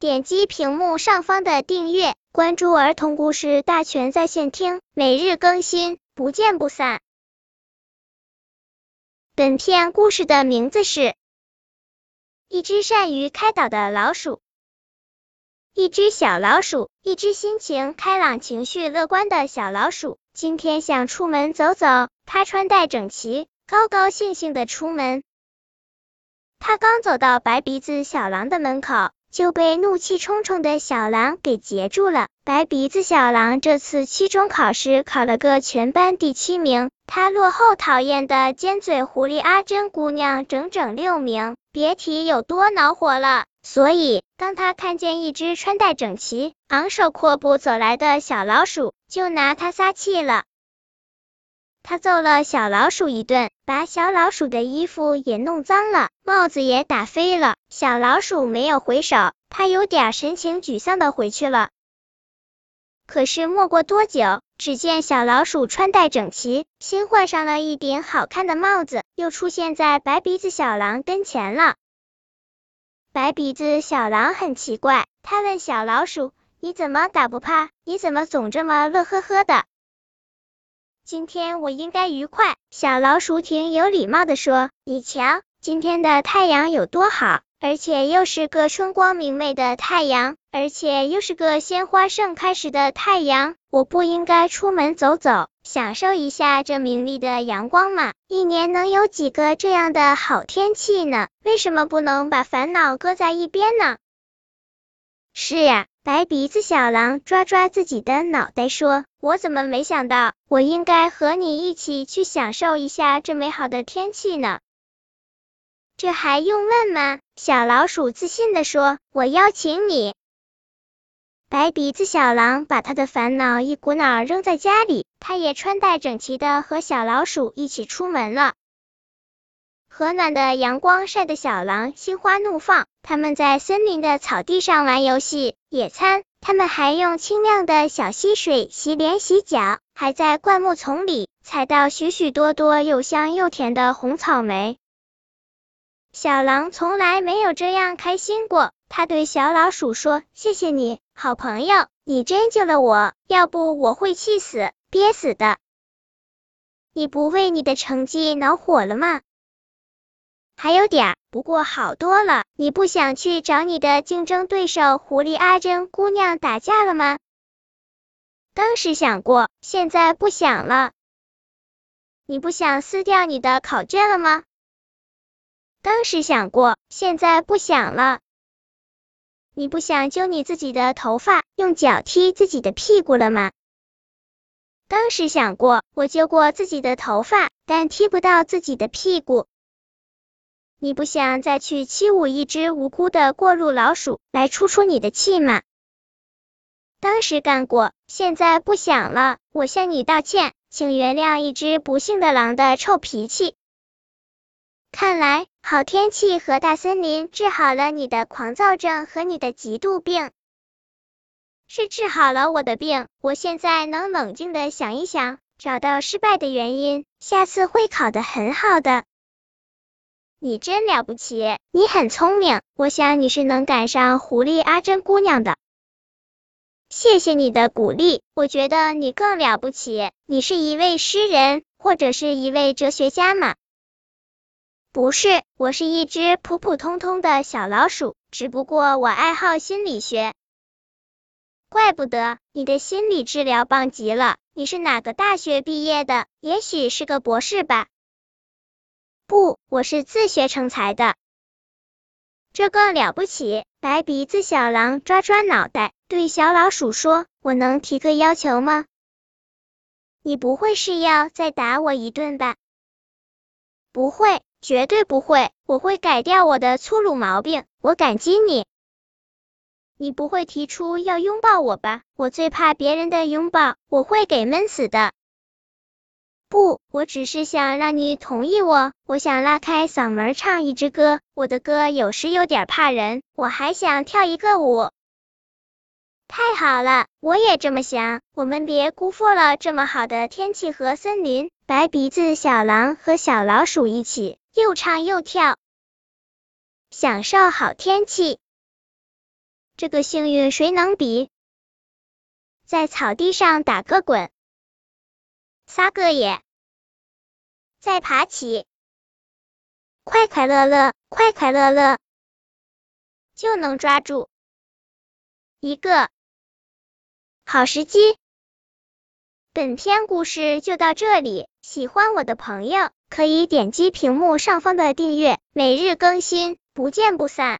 点击屏幕上方的订阅，关注儿童故事大全在线听，每日更新，不见不散。本片故事的名字是《一只善于开导的老鼠》。一只小老鼠，一只心情开朗、情绪乐观的小老鼠，今天想出门走走。它穿戴整齐，高高兴兴的出门。他刚走到白鼻子小狼的门口，就被怒气冲冲的小狼给截住了。白鼻子小狼这次期中考试考了个全班第七名，他落后讨厌的尖嘴狐狸阿珍姑娘整整六名，别提有多恼火了。所以，当他看见一只穿戴整齐、昂首阔步走来的小老鼠，就拿他撒气了。他揍了小老鼠一顿，把小老鼠的衣服也弄脏了，帽子也打飞了。小老鼠没有回手，他有点神情沮丧的回去了。可是没过多久，只见小老鼠穿戴整齐，新换上了一顶好看的帽子，又出现在白鼻子小狼跟前了。白鼻子小狼很奇怪，他问小老鼠：“你怎么打不怕？你怎么总这么乐呵呵的？”今天我应该愉快。小老鼠挺有礼貌的说：“你瞧，今天的太阳有多好，而且又是个春光明媚的太阳，而且又是个鲜花盛开时的太阳。我不应该出门走走，享受一下这明丽的阳光吗？一年能有几个这样的好天气呢？为什么不能把烦恼搁在一边呢？”是呀。白鼻子小狼抓抓自己的脑袋说：“我怎么没想到，我应该和你一起去享受一下这美好的天气呢？”这还用问吗？小老鼠自信的说：“我邀请你。”白鼻子小狼把他的烦恼一股脑扔在家里，他也穿戴整齐的和小老鼠一起出门了。和暖的阳光晒得小狼心花怒放，他们在森林的草地上玩游戏、野餐，他们还用清亮的小溪水洗脸洗脚，还在灌木丛里采到许许多多又香又甜的红草莓。小狼从来没有这样开心过，他对小老鼠说：“谢谢你，好朋友，你真救了我，要不我会气死、憋死的。你不为你的成绩恼火了吗？”还有点儿，不过好多了。你不想去找你的竞争对手狐狸阿珍姑娘打架了吗？当时想过，现在不想了。你不想撕掉你的考卷了吗？当时想过，现在不想了。你不想揪你自己的头发，用脚踢自己的屁股了吗？当时想过，我揪过自己的头发，但踢不到自己的屁股。你不想再去欺侮一只无辜的过路老鼠，来出出你的气吗？当时干过，现在不想了。我向你道歉，请原谅一只不幸的狼的臭脾气。看来，好天气和大森林治好了你的狂躁症和你的嫉妒病，是治好了我的病。我现在能冷静的想一想，找到失败的原因，下次会考得很好的。你真了不起，你很聪明，我想你是能赶上狐狸阿珍姑娘的。谢谢你的鼓励，我觉得你更了不起，你是一位诗人或者是一位哲学家吗？不是，我是一只普普通通的小老鼠，只不过我爱好心理学。怪不得你的心理治疗棒极了，你是哪个大学毕业的？也许是个博士吧。不，我是自学成才的，这更了不起。白鼻子小狼抓抓脑袋，对小老鼠说：“我能提个要求吗？你不会是要再打我一顿吧？”不会，绝对不会，我会改掉我的粗鲁毛病。我感激你。你不会提出要拥抱我吧？我最怕别人的拥抱，我会给闷死的。不，我只是想让你同意我。我想拉开嗓门唱一支歌，我的歌有时有点怕人。我还想跳一个舞。太好了，我也这么想。我们别辜负了这么好的天气和森林。白鼻子小狼和小老鼠一起又唱又跳，享受好天气。这个幸运谁能比？在草地上打个滚，撒个野，再爬起，快快乐乐，快快乐乐，就能抓住一个好时机。本篇故事就到这里，喜欢我的朋友可以点击屏幕上方的订阅，每日更新，不见不散。